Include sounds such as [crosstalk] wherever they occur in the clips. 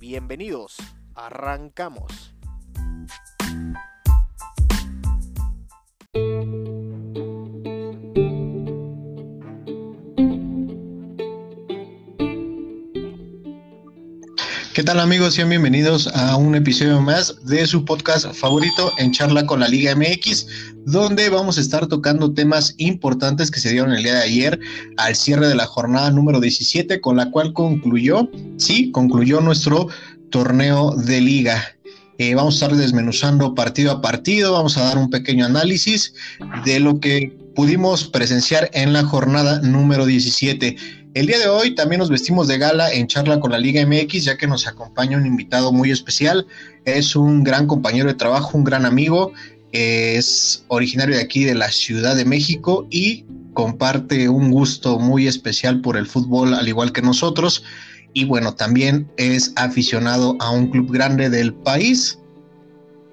Bienvenidos, arrancamos. ¿Qué tal amigos? Sean bienvenidos a un episodio más de su podcast favorito en charla con la Liga MX, donde vamos a estar tocando temas importantes que se dieron el día de ayer al cierre de la jornada número 17, con la cual concluyó, sí, concluyó nuestro torneo de liga. Eh, vamos a estar desmenuzando partido a partido, vamos a dar un pequeño análisis de lo que pudimos presenciar en la jornada número 17. El día de hoy también nos vestimos de gala en charla con la Liga MX, ya que nos acompaña un invitado muy especial. Es un gran compañero de trabajo, un gran amigo. Es originario de aquí de la Ciudad de México y comparte un gusto muy especial por el fútbol, al igual que nosotros. Y bueno, también es aficionado a un club grande del país.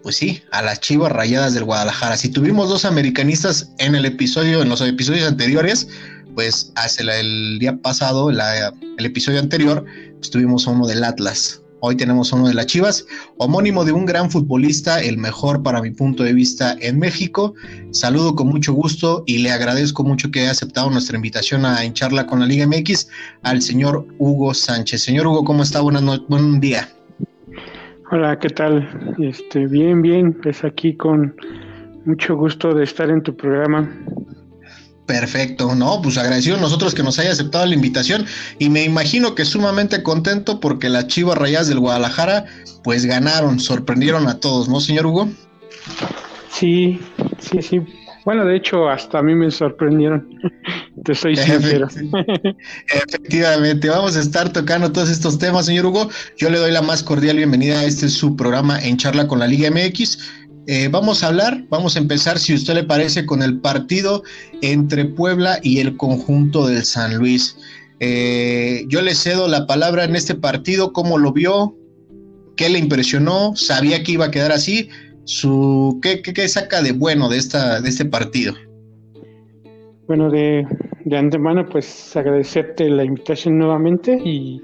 Pues sí, a las Chivas Rayadas del Guadalajara. Si tuvimos dos americanistas en el episodio, en los episodios anteriores, pues hace el día pasado, el episodio anterior, pues tuvimos uno del Atlas. Hoy tenemos uno de las Chivas, homónimo de un gran futbolista, el mejor para mi punto de vista en México. Saludo con mucho gusto y le agradezco mucho que haya aceptado nuestra invitación a charla con la Liga MX al señor Hugo Sánchez. Señor Hugo, ¿cómo está? Buenas noches, buen día. Hola, ¿qué tal? Este, bien, bien, pues aquí con mucho gusto de estar en tu programa. Perfecto, no, pues agradecido a nosotros que nos haya aceptado la invitación y me imagino que sumamente contento porque las Chivas Rayas del Guadalajara pues ganaron, sorprendieron a todos, ¿no, señor Hugo? Sí, sí, sí. Bueno, de hecho, hasta a mí me sorprendieron. [laughs] Te soy sincero. [laughs] Efectivamente, vamos a estar tocando todos estos temas, señor Hugo. Yo le doy la más cordial bienvenida a este su programa en charla con la Liga MX. Eh, vamos a hablar, vamos a empezar, si usted le parece, con el partido entre Puebla y el conjunto del San Luis. Eh, yo le cedo la palabra en este partido, cómo lo vio, qué le impresionó, sabía que iba a quedar así, su, ¿qué, qué, saca de bueno de, esta, de este partido? Bueno, de, de antemano, pues agradecerte la invitación nuevamente y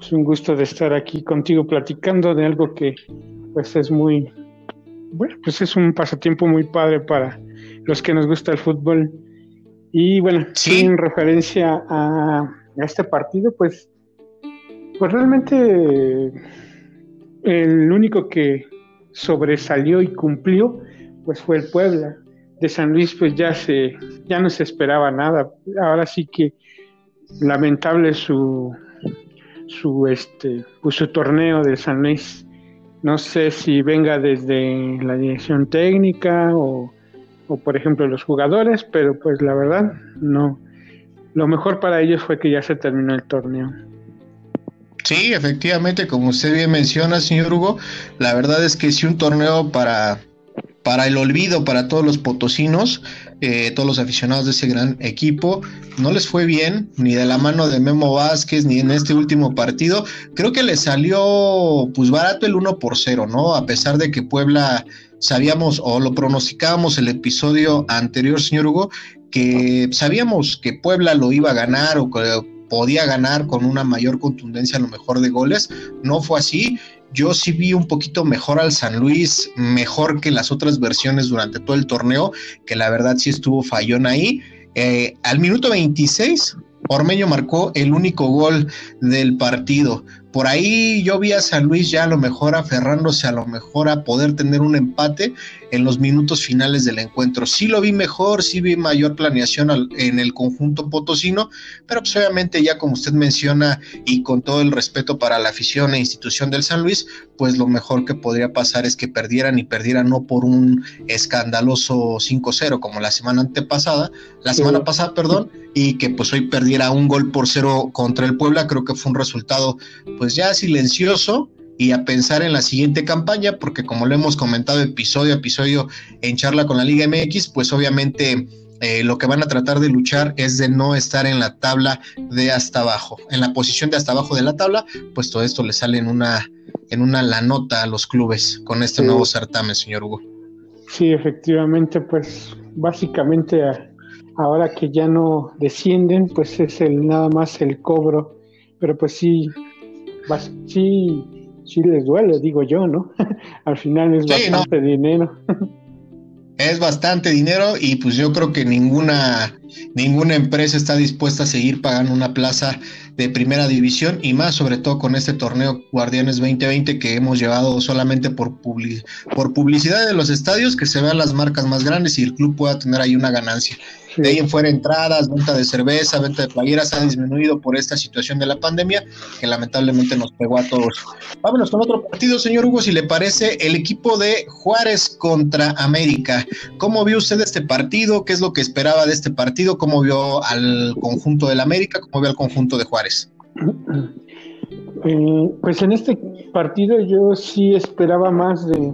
es un gusto de estar aquí contigo platicando de algo que pues es muy bueno, pues es un pasatiempo muy padre para los que nos gusta el fútbol. Y bueno, en referencia a, este partido, pues, pues realmente el único que sobresalió y cumplió, pues fue el Puebla. De San Luis, pues ya se, ya no se esperaba nada. Ahora sí que lamentable su, su este, pues su torneo de San Luis no sé si venga desde la dirección técnica o, por ejemplo los jugadores, pero pues la verdad no. Lo mejor para ellos fue que ya se terminó el torneo. Sí, efectivamente, como usted bien menciona, señor Hugo, la verdad es que si un torneo para para el olvido para todos los potosinos, eh, todos los aficionados de ese gran equipo. No les fue bien, ni de la mano de Memo Vázquez, ni en este último partido. Creo que le salió pues barato el 1 por 0, ¿no? A pesar de que Puebla sabíamos o lo pronosticábamos el episodio anterior, señor Hugo, que sabíamos que Puebla lo iba a ganar o que podía ganar con una mayor contundencia a lo mejor de goles. No fue así yo sí vi un poquito mejor al San Luis, mejor que las otras versiones durante todo el torneo, que la verdad sí estuvo fallón ahí. Eh, al minuto 26, Ormeño marcó el único gol del partido. Por ahí yo vi a San Luis ya a lo mejor aferrándose a lo mejor a poder tener un empate en los minutos finales del encuentro. Sí lo vi mejor, sí vi mayor planeación en el conjunto potosino, pero pues obviamente ya como usted menciona y con todo el respeto para la afición e institución del San Luis, pues lo mejor que podría pasar es que perdieran y perdieran no por un escandaloso 5-0 como la semana antepasada, la semana pasada, perdón, y que pues hoy perdiera un gol por cero contra el Puebla, creo que fue un resultado pues ya silencioso y a pensar en la siguiente campaña, porque como lo hemos comentado episodio a episodio en charla con la Liga MX, pues obviamente eh, lo que van a tratar de luchar es de no estar en la tabla de hasta abajo. En la posición de hasta abajo de la tabla, pues todo esto le sale en una, en una la nota a los clubes con este nuevo certamen, señor Hugo. Sí, efectivamente, pues básicamente ahora que ya no descienden, pues es el nada más el cobro, pero pues sí, sí, sí les duele, digo yo, ¿no? [laughs] Al final es bastante dinero. es bastante dinero y pues yo creo que ninguna, ninguna empresa está dispuesta a seguir pagando una plaza de primera división y más sobre todo con este torneo Guardianes 2020 que hemos llevado solamente por, por publicidad de los estadios, que se vean las marcas más grandes y el club pueda tener ahí una ganancia. De ahí en fuera entradas, venta de cerveza, venta de playeras ha disminuido por esta situación de la pandemia que lamentablemente nos pegó a todos. Vámonos con otro partido, señor Hugo, si le parece, el equipo de Juárez contra América. ¿Cómo vio usted este partido? ¿Qué es lo que esperaba de este partido? ¿Cómo vio al conjunto del América? ¿Cómo vio al conjunto de Juárez? [clears throat] Eh, pues en este partido yo sí esperaba más de,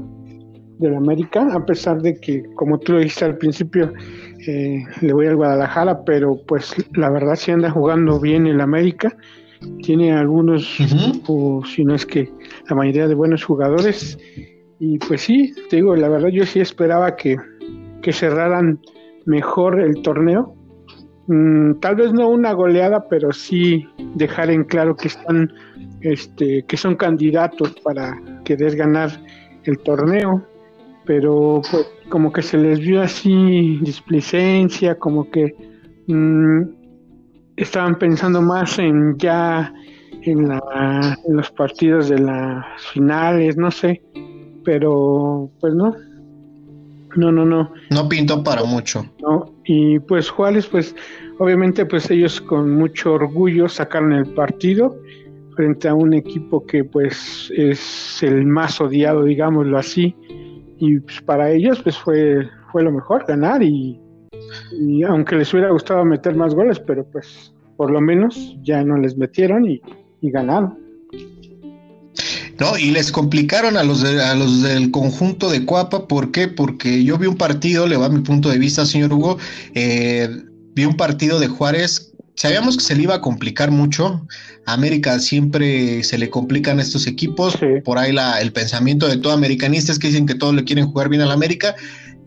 del América, a pesar de que, como tú lo dijiste al principio, eh, le voy al Guadalajara, pero pues la verdad sí anda jugando bien el América. Tiene algunos, o si no es que la mayoría de buenos jugadores. Y pues sí, te digo, la verdad yo sí esperaba que, que cerraran mejor el torneo. Mm, tal vez no una goleada, pero sí dejar en claro que están, este, que son candidatos para querer ganar el torneo pero pues, como que se les vio así displicencia, como que mm, estaban pensando más en ya en, la, en los partidos de las finales, no sé, pero pues no, no, no, no. No pintó para mucho. No, y pues Juárez, pues obviamente pues ellos con mucho orgullo sacaron el partido frente a un equipo que pues es el más odiado, digámoslo así, y pues, para ellos pues fue, fue lo mejor, ganar y, aunque les hubiera gustado meter más goles, pero pues por lo menos ya no les metieron y, ganaron. No, y les complicaron a los, a los del conjunto de Cuapa, ¿por qué? Porque yo vi un partido, le va mi punto de vista, señor Hugo, eh, vi un partido de Juárez sabíamos que se le iba a complicar mucho. A América siempre se le complican estos equipos. Por ahí la, el pensamiento de todo americanista es que dicen que todos le quieren jugar bien al América.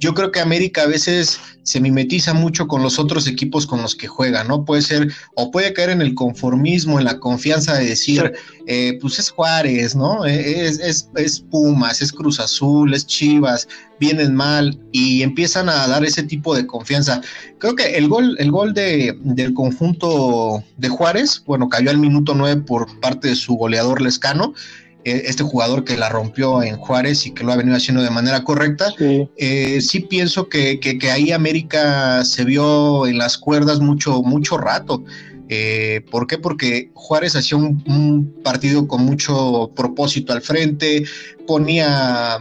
Yo creo que América a veces se mimetiza mucho con los otros equipos con los que juega, ¿no? Puede ser, o puede caer en el conformismo, en la confianza de decir, eh, pues es Juárez, ¿no? Eh, es, es, es, Pumas, es Cruz Azul, es Chivas, vienen mal y empiezan a dar ese tipo de confianza. Creo que el gol, el gol de, del conjunto de Juárez, bueno, cayó al minuto nueve por parte de su goleador Lescano. Eh, este jugador que la rompió en Juárez y que lo ha venido haciendo de manera correcta. Sí, eh, pienso que, que, ahí América se vio en las cuerdas mucho, mucho rato. Eh, ¿Por qué? Porque Juárez hacía un, partido con mucho propósito al frente, ponía,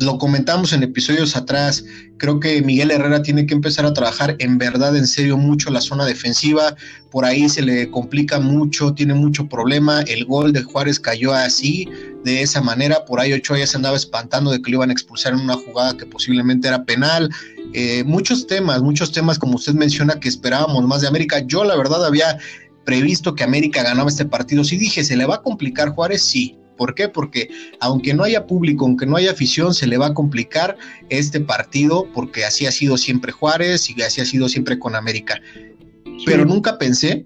lo comentamos en episodios atrás, creo que Miguel Herrera tiene que empezar a trabajar en verdad, en serio, mucho la zona defensiva, por ahí se le complica mucho, tiene mucho problema, el gol de Juárez cayó así, de esa manera, por ahí Ochoa ya se andaba espantando de que lo iban a expulsar en una jugada que posiblemente era penal, eh, muchos temas, muchos temas como usted menciona que esperábamos más de América. Yo la verdad había previsto que América ganaba este partido. Sí dije, ¿se le va a complicar Juárez? Sí. ¿Por qué? Porque aunque no haya público, aunque no haya afición, se le va a complicar este partido porque así ha sido siempre Juárez y así ha sido siempre con América. Pero nunca pensé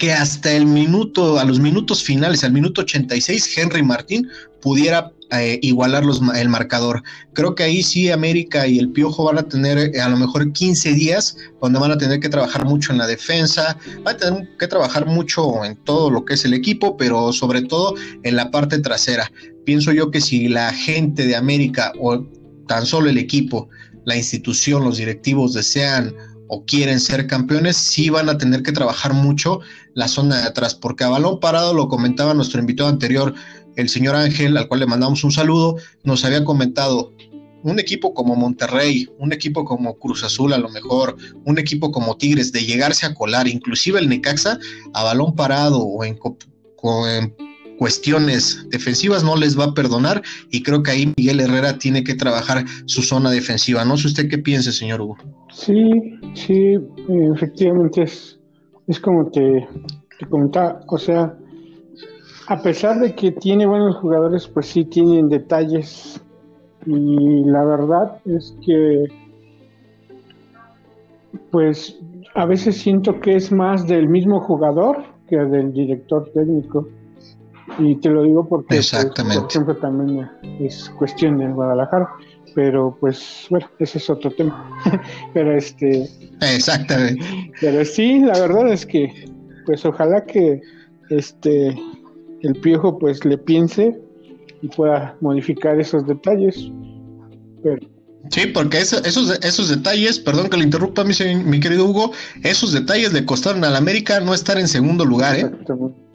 que hasta el minuto, a los minutos finales, al minuto 86, Henry Martín pudiera eh, igualar los, el marcador. Creo que ahí sí América y el Piojo van a tener eh, a lo mejor 15 días donde van a tener que trabajar mucho en la defensa, van a tener que trabajar mucho en todo lo que es el equipo, pero sobre todo en la parte trasera. Pienso yo que si la gente de América o tan solo el equipo, la institución, los directivos desean o quieren ser campeones, sí van a tener que trabajar mucho la zona de atrás, porque a balón parado, lo comentaba nuestro invitado anterior, el señor Ángel, al cual le mandamos un saludo, nos había comentado, un equipo como Monterrey, un equipo como Cruz Azul a lo mejor, un equipo como Tigres, de llegarse a colar, inclusive el Necaxa, a balón parado o en, cuestiones defensivas no les va a perdonar y creo que ahí Miguel Herrera tiene que trabajar su zona defensiva. No sé usted qué piense, señor Hugo. Sí, sí, efectivamente es, como te, te comentaba, o sea, a pesar de que tiene buenos jugadores, pues sí tienen detalles y la verdad es que pues a veces siento que es más del mismo jugador que del director técnico. Y te lo digo porque, pues, Exactamente. por ejemplo, también es cuestión de Guadalajara. Pero pues, bueno, ese es otro tema. [laughs] pero este. Exactamente. Pero sí, la verdad es que, pues ojalá que este el piojo pues le piense y pueda modificar esos detalles. Pero Sí, porque esos, esos detalles, perdón que le interrumpa, mi, mi querido Hugo, esos detalles le costaron al América no estar en segundo lugar, ¿eh?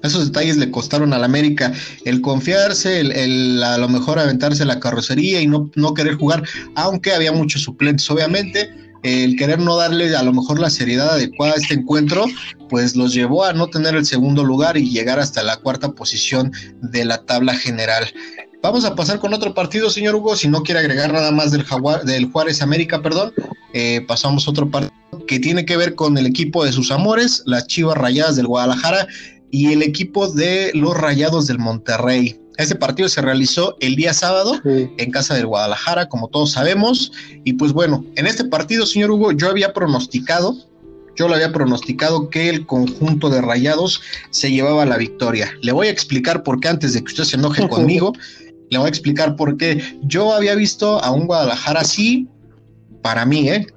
Esos detalles le costaron al América el confiarse, el, el, a lo mejor aventarse la carrocería y no, no querer jugar, aunque había muchos suplentes, obviamente. El querer no darle a lo mejor la seriedad adecuada a este encuentro, pues los llevó a no tener el segundo lugar y llegar hasta la cuarta posición de la tabla general. Vamos a pasar con otro partido, señor Hugo. Si no quiere agregar nada más del, Jaguar, del Juárez América, perdón, eh, pasamos a otro partido que tiene que ver con el equipo de sus amores, las Chivas Rayadas del Guadalajara y el equipo de los Rayados del Monterrey. Este partido se realizó el día sábado sí. en casa del Guadalajara, como todos sabemos. Y pues bueno, en este partido, señor Hugo, yo había pronosticado, yo lo había pronosticado que el conjunto de Rayados se llevaba la victoria. Le voy a explicar por qué antes de que usted se enoje [laughs] conmigo. Le voy a explicar por qué. Yo había visto a un Guadalajara así, para mí, ¿eh?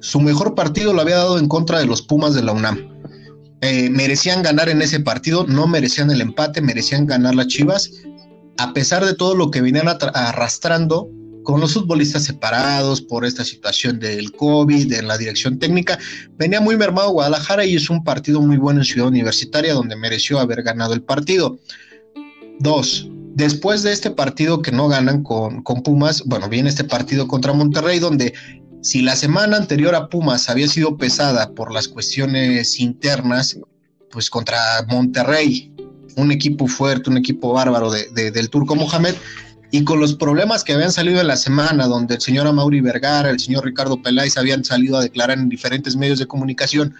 Su mejor partido lo había dado en contra de los Pumas de la UNAM. Eh, merecían ganar en ese partido, no merecían el empate, merecían ganar las Chivas, a pesar de todo lo que venían arrastrando con los futbolistas separados por esta situación del COVID, de la dirección técnica, venía muy mermado Guadalajara y es un partido muy bueno en Ciudad Universitaria donde mereció haber ganado el partido. Dos, después de este partido que no ganan con, con, Pumas, bueno, viene este partido contra Monterrey, donde si la semana anterior a Pumas había sido pesada por las cuestiones internas, pues contra Monterrey, un equipo fuerte, un equipo bárbaro de, de, del turco Mohamed, y con los problemas que habían salido en la semana, donde el señor Amaury Vergara, el señor Ricardo Peláez habían salido a declarar en diferentes medios de comunicación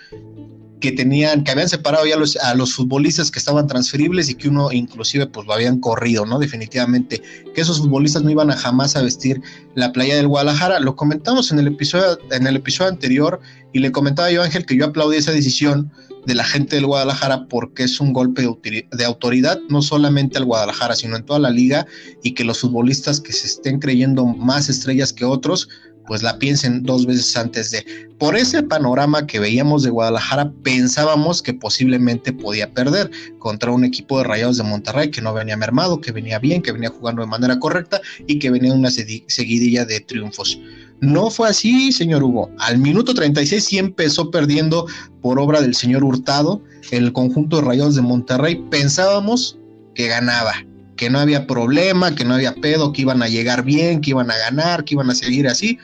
que tenían, que habían separado ya los, a los futbolistas que estaban transferibles y que uno inclusive pues lo habían corrido, ¿no? Definitivamente, que esos futbolistas no iban a jamás a vestir la playa del Guadalajara. Lo comentamos en el episodio, en el episodio anterior, y le comentaba yo, Ángel, que yo aplaudí esa decisión de la gente del Guadalajara porque es un golpe de, autoridad, no solamente al Guadalajara, sino en toda la liga, y que los futbolistas que se estén creyendo más estrellas que otros, pues la piensen dos veces antes de. Por ese panorama que veíamos de Guadalajara, pensábamos que posiblemente podía perder contra un equipo de Rayados de Monterrey que no venía mermado, que venía bien, que venía jugando de manera correcta y que venía una seguidilla de triunfos. No fue así, señor Hugo. Al minuto 36 sí empezó perdiendo por obra del señor Hurtado el conjunto de Rayados de Monterrey. Pensábamos que ganaba, que no había problema, que no había pedo, que iban a llegar bien, que iban a ganar, que iban a seguir así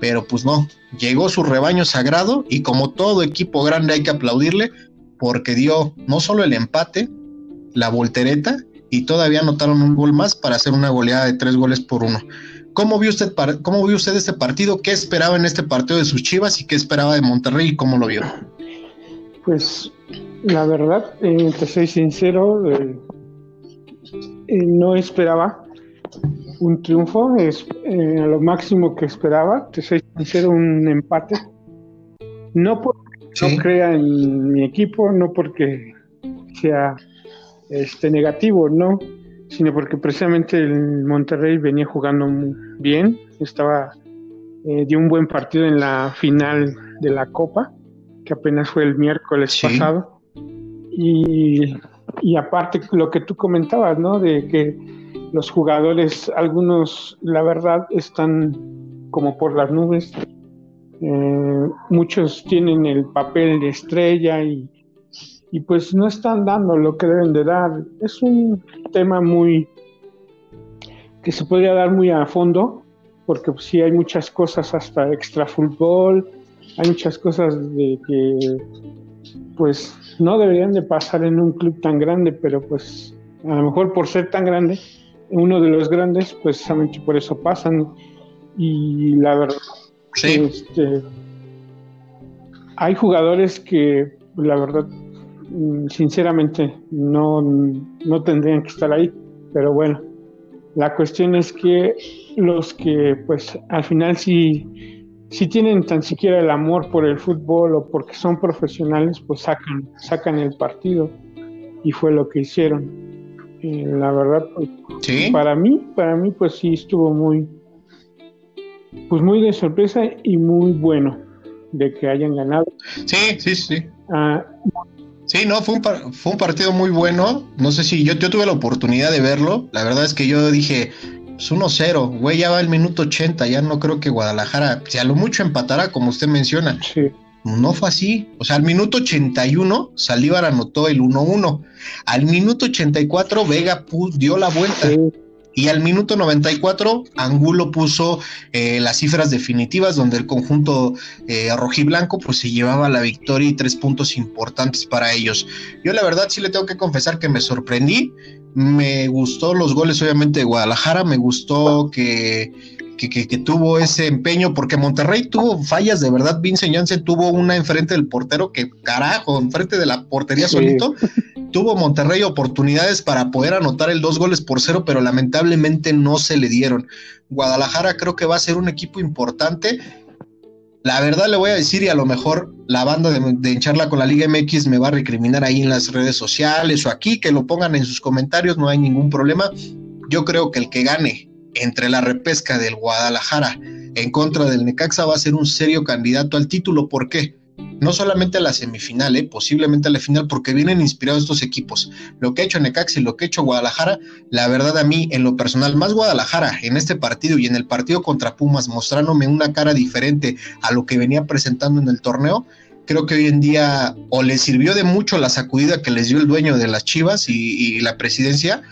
pero pues no, llegó su rebaño sagrado y como todo equipo grande hay que aplaudirle porque dio no solo el empate, la voltereta y todavía anotaron un gol más para hacer una goleada de tres goles por uno. ¿Cómo vio usted, cómo vio usted este partido? ¿Qué esperaba en este partido de sus Chivas y qué esperaba de Monterrey y cómo lo vio? Pues la verdad, eh, te soy sincero, eh, eh, no esperaba un triunfo, es lo máximo que esperaba, te soy sincero, un empate. No porque sí. no crea en mi equipo, no porque sea este negativo, no, sino porque precisamente el Monterrey venía jugando muy bien, estaba eh, dio un buen partido en la final de la Copa, que apenas fue el miércoles sí. pasado. Y, y aparte lo que tú comentabas, ¿no? De que los jugadores, algunos, la verdad, están como por las nubes. Eh, muchos tienen el papel de estrella y, y, pues no están dando lo que deben de dar. Es un tema muy que se podría dar muy a fondo, porque pues, sí hay muchas cosas hasta extra fútbol, hay muchas cosas de que pues no deberían de pasar en un club tan grande, pero pues a lo mejor por ser tan grande, uno de los grandes, precisamente por eso pasan. Y la verdad, este, hay jugadores que, la verdad, sinceramente, no, no tendrían que estar ahí, pero bueno, la cuestión es que los que, pues, al final sí, si tienen tan siquiera el amor por el fútbol o porque son profesionales, pues sacan, sacan el partido y fue lo que hicieron. la verdad, pues, para mí, para mí, pues sí estuvo muy, pues muy de sorpresa y muy bueno de que hayan ganado. Sí, sí, sí. Ah, sí, no, fue un, fue un partido muy bueno. No sé si yo, yo tuve la oportunidad de verlo. La verdad es que yo dije, pues 1-0, güey, ya va el minuto 80, ya no creo que Guadalajara, si a lo mucho empatará, como usted menciona. Sí. No fue así. O sea, al minuto 81, Salívar anotó el 1-1. Al minuto 84, Vega dio la vuelta. Y al minuto 94, Angulo puso eh, las cifras definitivas donde el conjunto eh, rojiblanco pues se llevaba la victoria y tres puntos importantes para ellos. Yo la verdad sí le tengo que confesar que me sorprendí. Me gustó los goles obviamente de Guadalajara, me gustó que que, tuvo ese empeño, porque Monterrey tuvo fallas de verdad. Vince Janssen tuvo una enfrente del portero que, carajo, enfrente de la portería solito. Tuvo Monterrey oportunidades para poder anotar el dos goles por cero, pero lamentablemente no se le dieron. Guadalajara creo que va a ser un equipo importante. La verdad le voy a decir, y a lo mejor la banda de, de Encharla con la Liga MX me va a recriminar ahí en las redes sociales o aquí, que lo pongan en sus comentarios, no hay ningún problema. Yo creo que el que gane entre la repesca del Guadalajara en contra del Necaxa va a ser un serio candidato al título. ¿Por qué? No solamente a la semifinal, ¿eh? posiblemente a la final, porque vienen inspirados estos equipos. Lo que ha hecho Necaxa y lo que ha hecho Guadalajara, la verdad a mí, en lo personal, más Guadalajara en este partido y en el partido contra Pumas, mostrándome una cara diferente a lo que venía presentando en el torneo, creo que hoy en día o le sirvió de mucho la sacudida que les dio el dueño de las Chivas y, y la presidencia,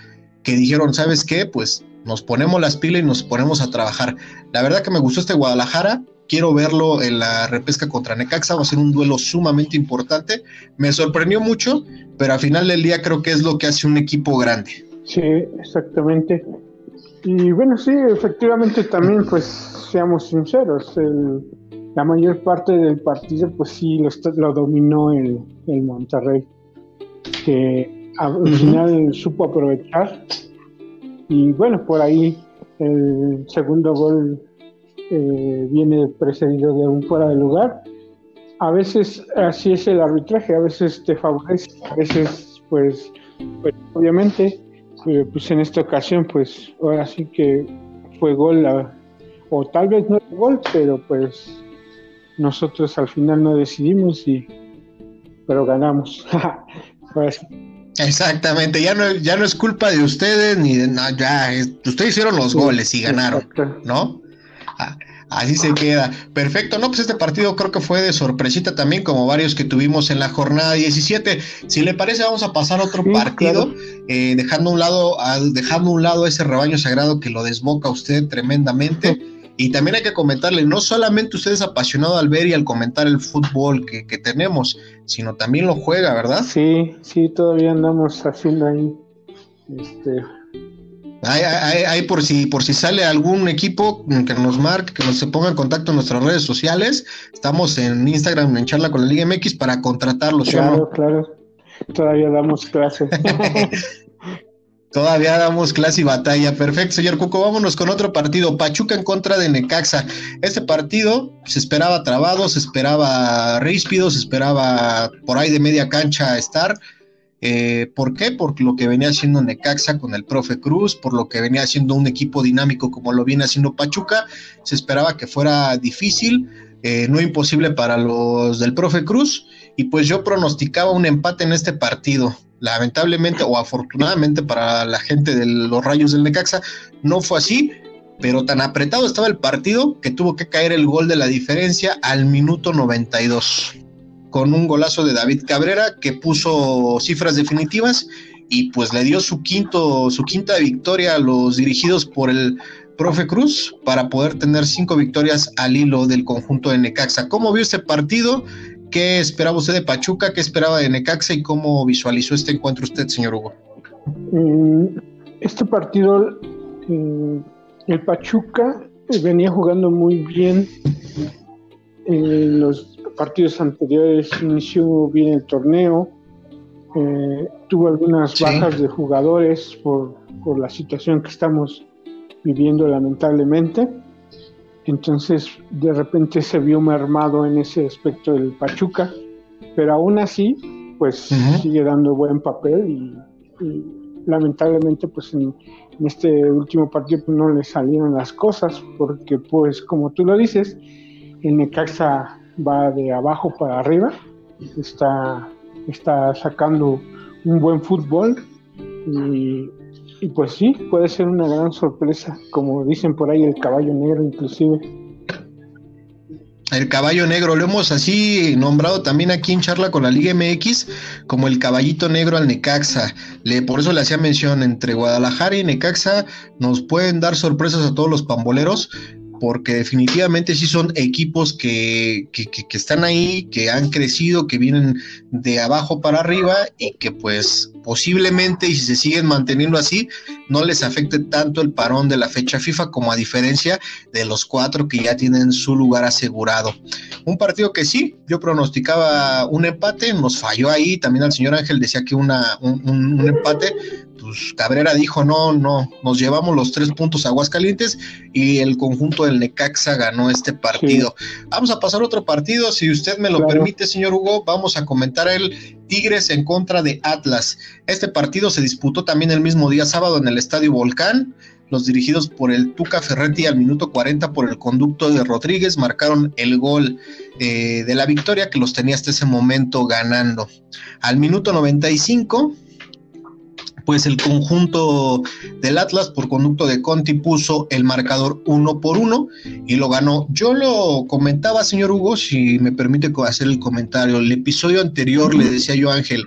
que dijeron, ¿sabes qué? Pues nos ponemos las pilas y nos ponemos a trabajar. La verdad que me gustó este Guadalajara, quiero verlo en la repesca contra Necaxa, va a ser un duelo sumamente importante. Me sorprendió mucho, pero al final del día creo que es lo que hace un equipo grande. Sí, exactamente. Y bueno, sí, efectivamente también, pues seamos sinceros, la mayor parte del partido, pues sí, lo, dominó el, el Monterrey, que al final supo aprovechar y bueno, por ahí el segundo gol eh, viene precedido de un fuera de lugar. A veces así es el arbitraje, a veces te favorece, a veces pues, pues obviamente, eh, pues en esta ocasión pues ahora sí que fue gol, o tal vez no fue gol, pero pues nosotros al final no decidimos y pero ganamos. [laughs] Exactamente, ya no, ya no es culpa de ustedes ni de nada, ya, ustedes hicieron los goles y ganaron, ¿no? Ah, así se queda. Perfecto, no, pues este partido creo que fue de sorpresita también, como varios que tuvimos en la jornada 17. Si le parece, vamos a pasar a otro partido, eh, dejando un lado, dejando un lado ese rebaño sagrado que lo desboca usted tremendamente. [laughs] Y también hay que comentarle, no solamente usted es apasionado al ver y al comentar el fútbol que, tenemos, sino también lo juega, ¿verdad? Sí, sí, todavía andamos haciendo ahí. Este... Hay, por si por si sale algún equipo que nos marque, que nos se ponga en contacto en nuestras redes sociales. Estamos en Instagram en charla con la Liga MX para contratarlos. Claro, claro. Todavía damos clases. [laughs] Todavía damos clase y batalla. Perfecto, señor Cuco. Vámonos con otro partido. Pachuca en contra de Necaxa. Este partido se esperaba trabado, se esperaba ríspido, se esperaba por ahí de media cancha estar. Eh, ¿Por qué? Por lo que venía haciendo Necaxa con el profe Cruz, por lo que venía haciendo un equipo dinámico como lo viene haciendo Pachuca. Se esperaba que fuera difícil, eh, no imposible para los del profe Cruz. Y pues yo pronosticaba un empate en este partido lamentablemente o afortunadamente para la gente de los Rayos del Necaxa, no fue así, pero tan apretado estaba el partido que tuvo que caer el gol de la diferencia al minuto 92, con un golazo de David Cabrera que puso cifras definitivas y pues le dio su quinto, su quinta victoria a los dirigidos por el profe Cruz para poder tener cinco victorias al hilo del conjunto de Necaxa. ¿Cómo vio este partido? ¿Qué esperaba usted de Pachuca? ¿Qué esperaba de Necaxa? ¿Y cómo visualizó este encuentro usted, señor Hugo? este partido, el Pachuca venía jugando muy bien en los partidos anteriores, inició bien el torneo, eh, tuvo algunas bajas de jugadores por, por la situación que estamos viviendo lamentablemente. Entonces de repente se vio mermado en ese aspecto del Pachuca, pero aún así pues sigue dando buen papel y, lamentablemente pues en, este último partido pues, no le salieron las cosas porque pues como tú lo dices, el Necaxa va de abajo para arriba, está, está sacando un buen fútbol y, y pues sí, puede ser una gran sorpresa, como dicen por ahí el caballo negro inclusive. El caballo negro, lo hemos así nombrado también aquí en charla con la Liga MX como el caballito negro al Necaxa. Le, por eso le hacía mención entre Guadalajara y Necaxa nos pueden dar sorpresas a todos los pamboleros, porque definitivamente sí son equipos que, que, que, están ahí, que han crecido, que vienen de abajo para arriba y que pues posiblemente, y si se siguen manteniendo así, no les afecte tanto el parón de la fecha FIFA como a diferencia de los cuatro que ya tienen su lugar asegurado. Un partido que sí, yo pronosticaba un empate, nos falló ahí, también al señor Ángel decía que una, un, un empate, pues Cabrera dijo, no, no, nos llevamos los tres puntos a Aguascalientes y el conjunto del Necaxa ganó este partido. Vamos a pasar otro partido, si usted me lo permite, señor Hugo, vamos a comentar el Tigres en contra de Atlas. Este partido se disputó también el mismo día sábado en el Estadio Volcán. Los dirigidos por el Tuca Ferretti al minuto 40 por el conducto de Rodríguez marcaron el gol eh, de la victoria que los tenía hasta ese momento ganando. Al minuto 95 pues el conjunto del Atlas por conducto de Conti puso el marcador uno por uno y lo ganó. Yo lo comentaba, señor Hugo, si me permite hacer el comentario. El episodio anterior le decía yo, Ángel,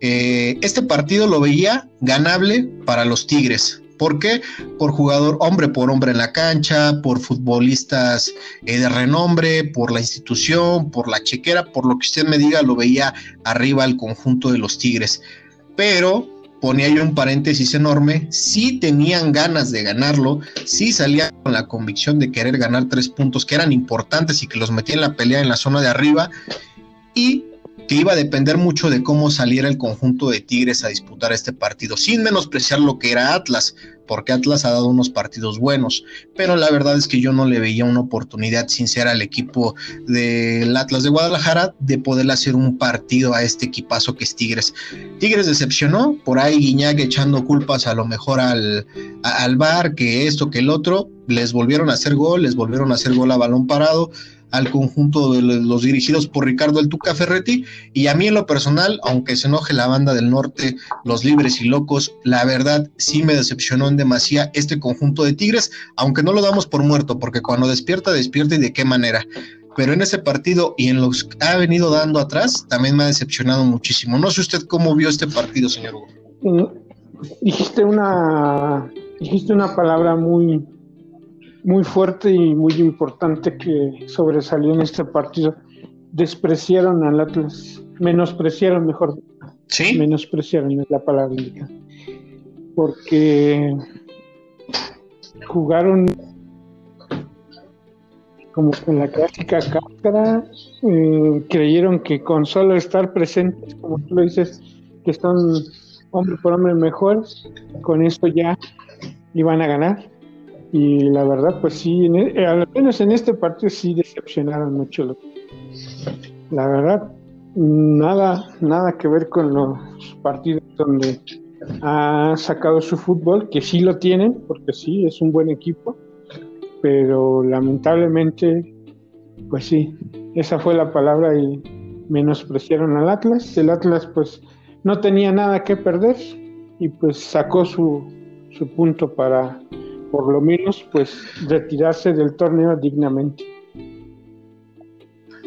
eh, este partido lo veía ganable para los Tigres. ¿Por qué? Por jugador hombre por hombre en la cancha, por futbolistas eh, de renombre, por la institución, por la chequera, por lo que usted me diga, lo veía arriba el conjunto de los Tigres. Pero ponía yo un paréntesis enorme, sí tenían ganas de ganarlo, sí salían con la convicción de querer ganar tres puntos que eran importantes y que los metía en la pelea en la zona de arriba y que iba a depender mucho de cómo saliera el conjunto de Tigres a disputar este partido, sin menospreciar lo que era Atlas, porque Atlas ha dado unos partidos buenos, pero la verdad es que yo no le veía una oportunidad sincera al equipo del Atlas de Guadalajara de poder hacer un partido a este equipazo que es Tigres. Tigres decepcionó, por ahí Guiñac echando culpas a lo mejor al, al bar, que esto, que el otro, les volvieron a hacer gol, les volvieron a hacer gol a balón parado al conjunto de los dirigidos por Ricardo El Tuca Ferretti. Y a mí en lo personal, aunque se enoje la banda del norte, los libres y locos, la verdad sí me decepcionó en demasía este conjunto de Tigres, aunque no lo damos por muerto, porque cuando despierta, despierta y de qué manera. Pero en ese partido y en los que ha venido dando atrás, también me ha decepcionado muchísimo. No sé usted cómo vio este partido, señor Hugo. Mm, dijiste una, una palabra muy, muy fuerte y muy importante que sobresalió en este partido. Despreciaron al Atlas, menospreciaron, mejor. Sí. Menospreciaron es la palabra. Porque jugaron como en la clásica cáscara, eh, creyeron que con solo estar presentes, como tú lo dices, que están hombre por hombre mejores, con eso ya iban a ganar y la verdad, pues sí, e, al menos en este partido sí decepcionaron mucho. La verdad, nada, nada que ver con los partidos donde ha sacado su fútbol, que sí lo tienen, porque sí, es un buen equipo, pero lamentablemente, pues sí, esa fue la palabra y menospreciaron al Atlas. El Atlas pues no tenía nada que perder y pues sacó su, su punto para por lo menos pues retirarse del torneo dignamente.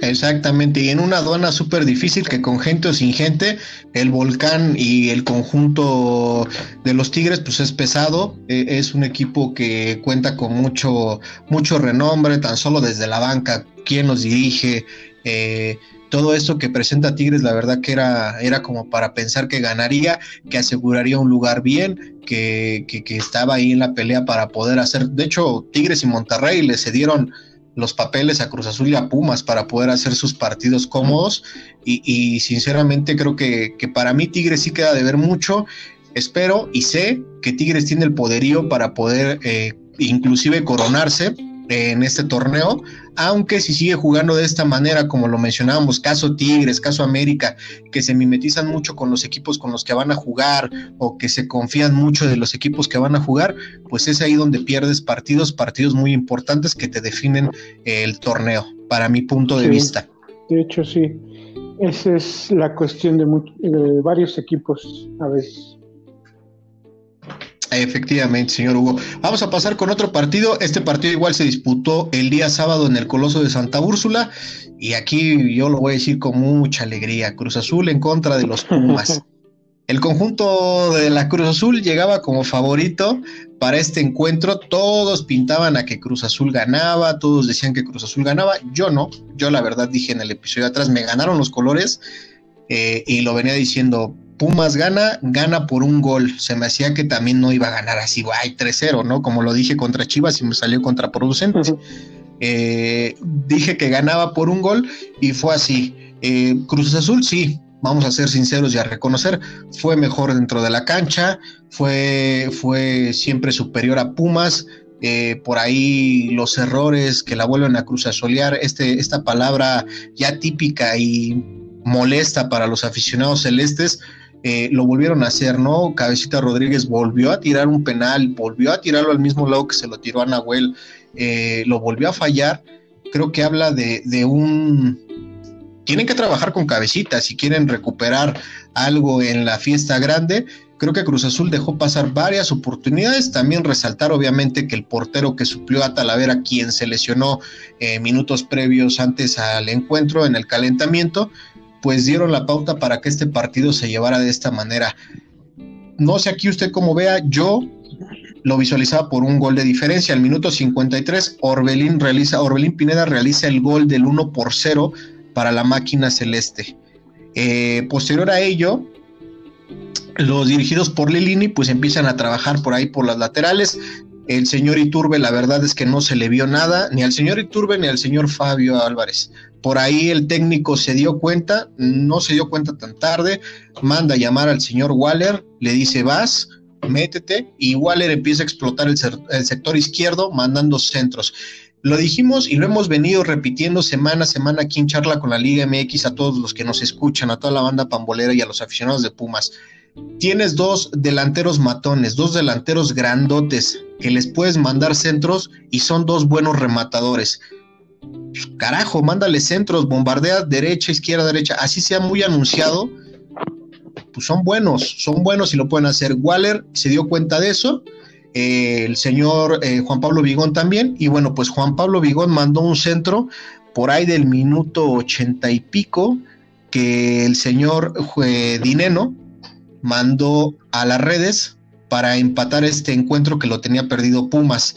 Exactamente, y en una aduana súper difícil que con gente o sin gente, el volcán y el conjunto de los Tigres pues es pesado, e, es un equipo que cuenta con mucho, mucho renombre, tan solo desde la banca, quién los dirige, Eh, todo esto que presenta Tigres, la verdad que era, era como para pensar que ganaría, que aseguraría un lugar bien, que, que, estaba ahí en la pelea para poder hacer. De hecho, Tigres y Monterrey le cedieron los papeles a Cruz Azul y a Pumas para poder hacer sus partidos cómodos. Y, sinceramente creo que, que, para mí Tigres sí queda de ver mucho. Espero y sé que Tigres tiene el poderío para poder eh, inclusive coronarse en este torneo, aunque si sigue jugando de esta manera, como lo mencionábamos, caso Tigres, caso América, que se mimetizan mucho con los equipos con los que van a jugar o que se confían mucho de los equipos que van a jugar, pues es ahí donde pierdes partidos, partidos muy importantes que te definen el torneo, para mi punto de vista. De hecho, sí. Esa es la cuestión de, de varios equipos a veces. Efectivamente, señor Hugo. Vamos a pasar con otro partido. Este partido igual se disputó el día sábado en el Coloso de Santa Úrsula. Y aquí yo lo voy a decir con mucha alegría. Cruz Azul en contra de los Pumas. [laughs] El conjunto de la Cruz Azul llegaba como favorito para este encuentro. Todos pintaban a que Cruz Azul ganaba, todos decían que Cruz Azul ganaba. Yo no, yo la verdad dije en el episodio de atrás, me ganaron los colores eh, y lo venía diciendo, Pumas gana, gana por un gol. Se me hacía que también no iba a ganar así, ay, 3-0, ¿no? Como lo dije contra Chivas y me salió contraproducente. Eh, dije que ganaba por un gol y fue así. Eh, Cruz Azul, sí, vamos a ser sinceros y a reconocer, fue mejor dentro de la cancha, fue, fue siempre superior a Pumas. Eh, por ahí los errores que la vuelven a Cruz Azulear, este, esta palabra ya típica y molesta para los aficionados celestes, eh, lo volvieron a hacer, ¿no? Cabecita Rodríguez volvió a tirar un penal, volvió a tirarlo al mismo lado que se lo tiró a Nahuel, eh, lo volvió a fallar. Creo que habla de, de un... Tienen que trabajar con cabecita si quieren recuperar algo en la fiesta grande. Creo que Cruz Azul dejó pasar varias oportunidades. También resaltar, obviamente, que el portero que suplió a Talavera, quien se lesionó eh, minutos previos antes al encuentro en el calentamiento, pues dieron la pauta para que este partido se llevara de esta manera. No sé aquí usted cómo vea, yo lo visualizaba por un gol de diferencia. Al minuto 53, Orbelín, realiza, Orbelín Pineda realiza el gol del 1 por 0 para la máquina celeste. Eh, posterior a ello, los dirigidos por Lilini pues empiezan a trabajar por ahí por las laterales. El señor Iturbe, la verdad es que no se le vio nada, ni al señor Iturbe ni al señor Fabio Álvarez. Por ahí el técnico se dio cuenta, no se dio cuenta tan tarde, manda a llamar al señor Waller, le dice vas, métete, y Waller empieza a explotar el, sector izquierdo mandando centros. Lo dijimos y lo hemos venido repitiendo semana a semana aquí en Charla con la Liga MX a todos los que nos escuchan, a toda la banda pambolera y a los aficionados de Pumas. Tienes dos delanteros matones, dos delanteros grandotes que les puedes mandar centros y son dos buenos rematadores carajo, mándale centros, bombardea derecha, izquierda, derecha, así sea muy anunciado, pues son buenos, son buenos y lo pueden hacer. Waller se dio cuenta de eso, eh, el señor eh, Juan Pablo Vigón también, y bueno, pues Juan Pablo Vigón mandó un centro por ahí del minuto ochenta y pico, que el señor eh, Dineno mandó a las redes para empatar este encuentro que lo tenía perdido Pumas.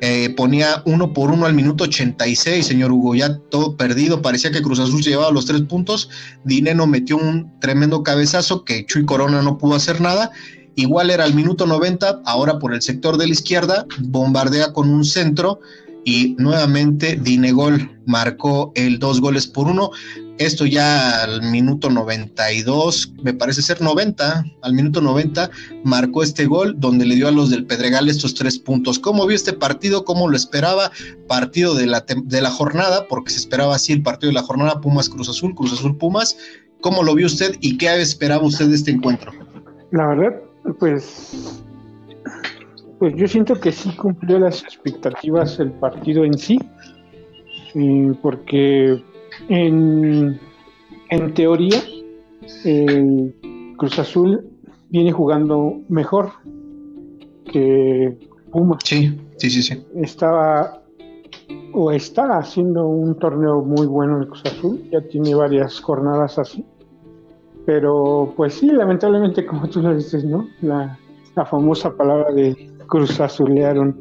Eh, ponía uno por uno al minuto 86, señor Hugo, ya todo perdido, parecía que Cruz Azul llevaba los tres puntos, Dineno metió un tremendo cabezazo que Chuy Corona no pudo hacer nada, igual era al minuto 90, ahora por el sector de la izquierda, bombardea con un centro y nuevamente Dinegol marcó el dos goles por uno. Esto ya al minuto 92, me parece ser 90, al minuto 90 marcó este gol donde le dio a los del Pedregal estos tres puntos. ¿Cómo vio este partido? ¿Cómo lo esperaba? Partido de la, de la jornada, porque se esperaba así el partido de la jornada Pumas Cruz Azul, Cruz Azul Pumas. ¿Cómo lo vio usted y qué esperaba usted de este encuentro? La verdad, pues pues yo siento que sí cumplió las expectativas el partido en sí, porque en, en teoría el Cruz Azul viene jugando mejor que Puma. Sí, sí, sí, sí. Estaba o está haciendo un torneo muy bueno el Cruz Azul, ya tiene varias jornadas así. Pero pues sí, lamentablemente como tú lo dices, ¿no? La, la famosa palabra de Cruz Azulearon,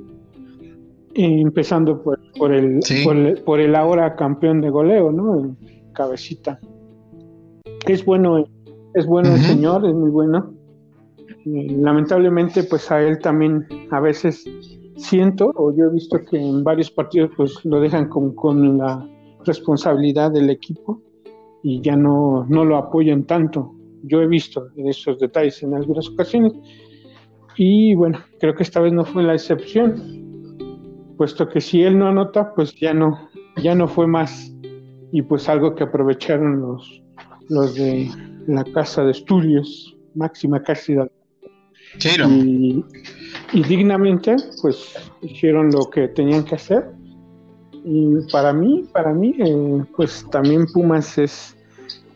empezando por, por, el, por, el, ahora campeón de goleo, ¿no? cabecita. Es bueno, es bueno el señor, es muy bueno. lamentablemente, pues a él también a veces siento, o yo he visto que en varios partidos pues lo dejan con, con la responsabilidad del equipo y ya no, no lo apoyan tanto. Yo he visto esos detalles en algunas ocasiones y bueno, creo que esta vez no fue la excepción, puesto que si él no anota, pues ya no, ya no fue más. Y pues algo que aprovecharon los, los de la casa de estudios máxima casi y, y, dignamente pues hicieron lo que tenían que hacer. Y para mí para mí eh, pues también Pumas es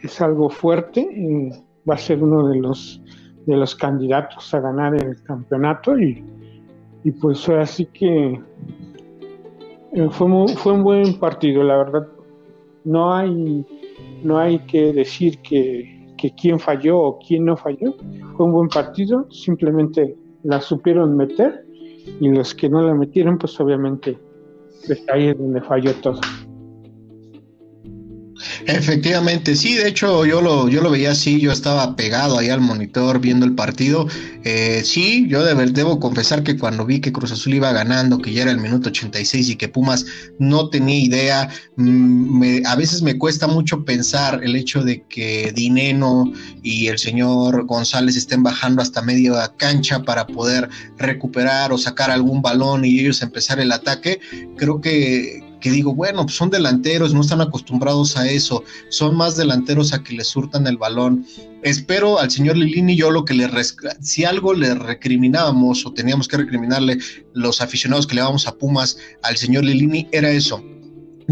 es algo fuerte eh, va a ser uno de los de los candidatos a ganar el campeonato y, y pues así que eh, fue, fue un buen partido la verdad no hay no hay que decir que, que quién falló o quién no falló. Fue un buen partido, simplemente la supieron meter y los que no la metieron, pues obviamente ahí es donde falló todo. Efectivamente, sí, de hecho yo lo, yo lo veía así, yo estaba pegado ahí al monitor viendo el partido. Eh, sí, yo debo confesar que cuando vi que Cruz Azul iba ganando, que ya era el minuto 86 y que Pumas no tenía idea, mm, a veces me cuesta mucho pensar el hecho de que Dineno y el señor González estén bajando hasta media cancha para poder recuperar o sacar algún balón y ellos empezar el ataque. Creo que que digo, bueno, pues son delanteros, no están acostumbrados a eso, son más delanteros a que les surtan el balón. Espero al señor Lilini, yo lo que le, si algo le recriminábamos o teníamos que recriminarle los aficionados que le vamos a Pumas al señor Lilini, era eso,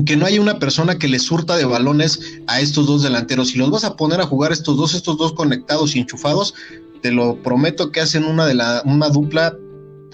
que no haya una persona que le surta de balones a estos dos delanteros. Si los vas a poner a jugar estos dos, estos dos conectados y enchufados, te lo prometo que hacen una de la, una dupla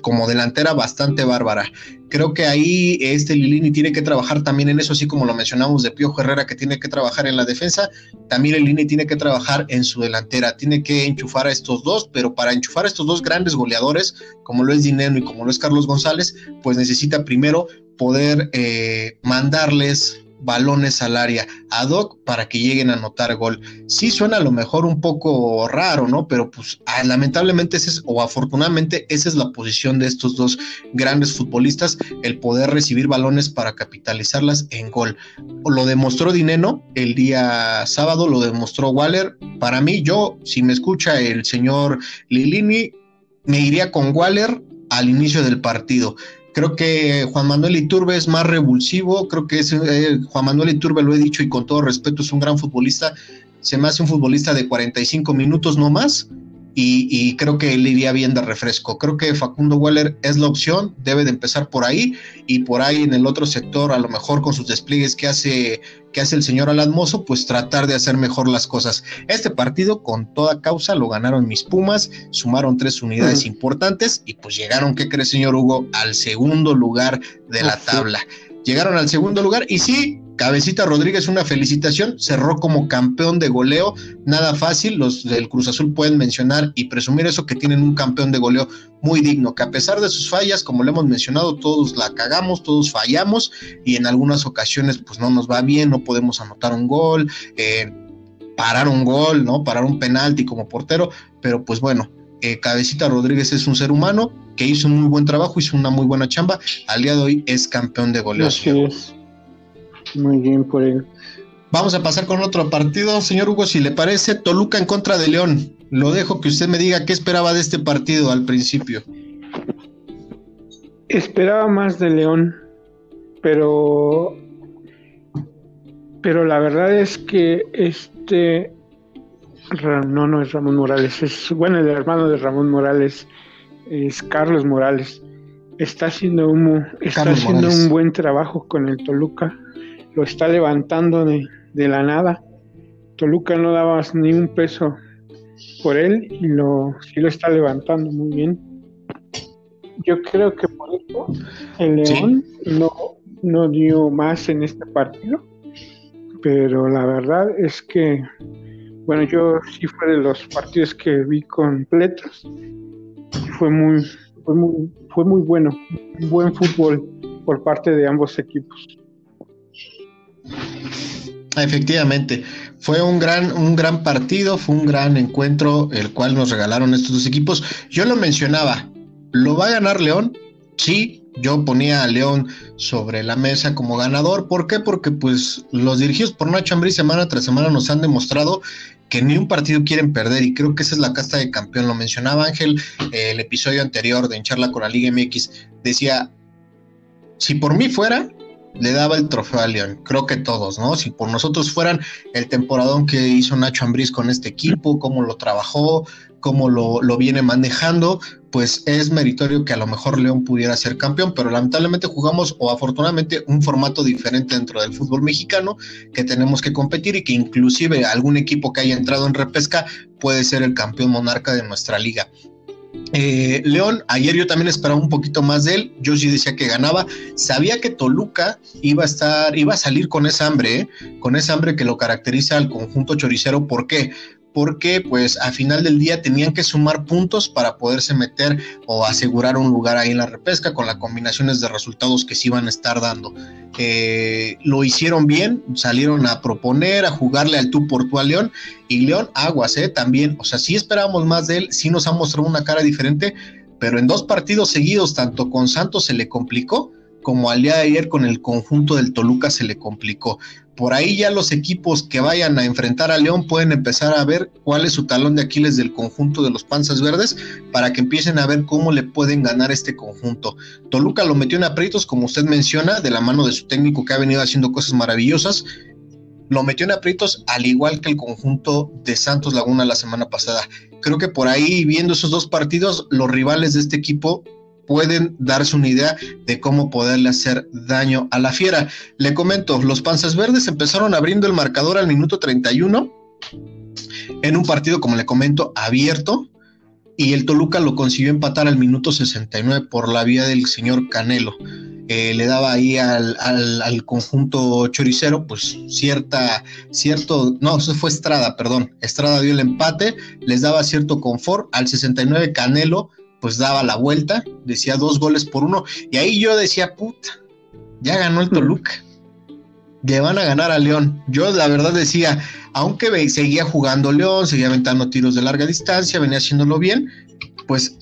como delantera bastante bárbara. Creo que ahí este Lilini tiene que trabajar también en eso, así como lo mencionamos de Piojo Herrera, que tiene que trabajar en la defensa, también Lilini tiene que trabajar en su delantera, tiene que enchufar a estos dos, pero para enchufar a estos dos grandes goleadores, como lo es Dineno y como lo es Carlos González, pues necesita primero poder eh, mandarles balones al área ad hoc para que lleguen a anotar gol. Sí suena a lo mejor un poco raro, ¿no? Pero pues ah, lamentablemente ese es, o afortunadamente esa es la posición de estos dos grandes futbolistas, el poder recibir balones para capitalizarlas en gol. Lo demostró Dineno el día sábado, lo demostró Waller. Para mí, yo, si me escucha el señor Lilini, me iría con Waller al inicio del partido. Creo que Juan Manuel Iturbe es más revulsivo, creo que es, eh, Juan Manuel Iturbe, lo he dicho y con todo respeto, es un gran futbolista, se me hace un futbolista de 45 minutos no más, y, creo que le iría bien de refresco. Creo que Facundo Weller es la opción, debe de empezar por ahí y por ahí en el otro sector, a lo mejor con sus despliegues que hace, que hace el señor Alan Mozo, pues tratar de hacer mejor las cosas. Este partido con toda causa lo ganaron mis Pumas, sumaron tres unidades importantes y pues llegaron, ¿qué cree señor Hugo? Al segundo lugar de la tabla. Llegaron al segundo lugar y sí, Cabecita Rodríguez, una felicitación, cerró como campeón de goleo, nada fácil, los del Cruz Azul pueden mencionar y presumir eso que tienen un campeón de goleo muy digno, que a pesar de sus fallas, como lo hemos mencionado, todos la cagamos, todos fallamos y en algunas ocasiones pues no nos va bien, no podemos anotar un gol, eh, parar un gol, ¿no? Parar un penalti como portero, pero pues bueno, eh, Cabecita Rodríguez es un ser humano que hizo un muy buen trabajo, hizo una muy buena chamba, al día de hoy es campeón de goleo. Muy bien por él. Vamos a pasar con otro partido, señor Hugo, si le parece, Toluca en contra de León. Lo dejo que usted me diga qué esperaba de este partido al principio. Esperaba más de León, pero pero la verdad es que este no no es Ramón Morales, es bueno el hermano de Ramón Morales es Carlos Morales. Está haciendo un está haciendo un buen trabajo con el Toluca lo está levantando de, la nada. Toluca no daba ni un peso por él y lo, sí lo está levantando muy bien. Yo creo que por eso el León no, no dio más en este partido, pero la verdad es que, bueno, yo sí fue de los partidos que vi completos. Fue muy, fue muy, fue muy bueno, buen fútbol por parte de ambos equipos. Efectivamente, fue un gran, un gran partido, fue un gran encuentro el cual nos regalaron estos dos equipos. Yo lo mencionaba, ¿lo va a ganar León? Sí, yo ponía a León sobre la mesa como ganador. ¿Por qué? Porque pues los dirigidos por Nacho Ambrí semana tras semana nos han demostrado que ni un partido quieren perder y creo que esa es la casta de campeón. Lo mencionaba Ángel eh, el episodio anterior de En Charla con la Liga MX. Decía, si por mí fuera, le daba el trofeo a León. Creo que todos, ¿no? Si por nosotros fueran el temporadón que hizo Nacho Ambriz con este equipo, cómo lo trabajó, cómo lo, lo, viene manejando, pues es meritorio que a lo mejor León pudiera ser campeón, pero lamentablemente jugamos o afortunadamente un formato diferente dentro del fútbol mexicano que tenemos que competir y que inclusive algún equipo que haya entrado en repesca puede ser el campeón monarca de nuestra liga. Eh, León, ayer yo también esperaba un poquito más de él. Yo sí decía que ganaba. Sabía que Toluca iba a estar, iba a salir con esa hambre, ¿eh? con esa hambre que lo caracteriza al conjunto choricero. ¿Por qué? Porque pues a final del día tenían que sumar puntos para poderse meter o asegurar un lugar ahí en la repesca con las combinaciones de resultados que se iban a estar dando. Eh, lo hicieron bien, salieron a proponer, a jugarle al tú por tú a León y León aguas, ¿eh? También, o sea, sí esperábamos más de él, sí nos ha mostrado una cara diferente, pero en dos partidos seguidos, tanto con Santos se le complicó, como al día de ayer con el conjunto del Toluca se le complicó. Por ahí ya los equipos que vayan a enfrentar a León pueden empezar a ver cuál es su talón de Aquiles del conjunto de los Panzas Verdes para que empiecen a ver cómo le pueden ganar este conjunto. Toluca lo metió en aprietos, como usted menciona, de la mano de su técnico que ha venido haciendo cosas maravillosas. Lo metió en aprietos al igual que el conjunto de Santos Laguna la semana pasada. Creo que por ahí, viendo esos dos partidos, los rivales de este equipo pueden darse una idea de cómo poderle hacer daño a la fiera. Le comento, los Panzas Verdes empezaron abriendo el marcador al minuto 31 en un partido, como le comento, abierto y el Toluca lo consiguió empatar al minuto 69 por la vía del señor Canelo. Eh, le daba ahí al, al, conjunto choricero, pues cierta, cierto, no, eso fue Estrada, perdón, Estrada dio el empate, les daba cierto confort, al 69 Canelo pues daba la vuelta, decía dos goles por uno, y ahí yo decía, puta, ya ganó el Toluca, le van a ganar a León. Yo la verdad decía, aunque seguía jugando León, seguía aventando tiros de larga distancia, venía haciéndolo bien, pues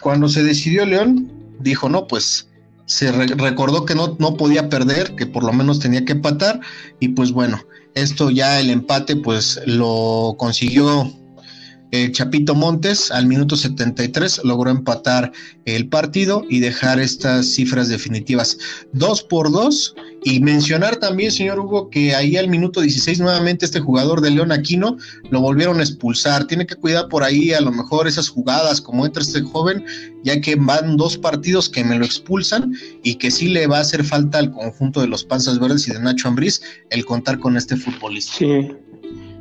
cuando se decidió León, dijo, no, pues se recordó que no, no podía perder, que por lo menos tenía que empatar, y pues bueno, esto ya el empate pues lo consiguió eh, Chapito Montes al minuto 73 logró empatar el partido y dejar estas cifras definitivas. Dos por dos. Y mencionar también, señor Hugo, que ahí al minuto 16 nuevamente este jugador de León Aquino lo volvieron a expulsar. Tiene que cuidar por ahí a lo mejor esas jugadas, como entra este joven, ya que van dos partidos que me lo expulsan y que sí le va a hacer falta al conjunto de los Panzas Verdes y de Nacho Ambriz el contar con este futbolista. Sí,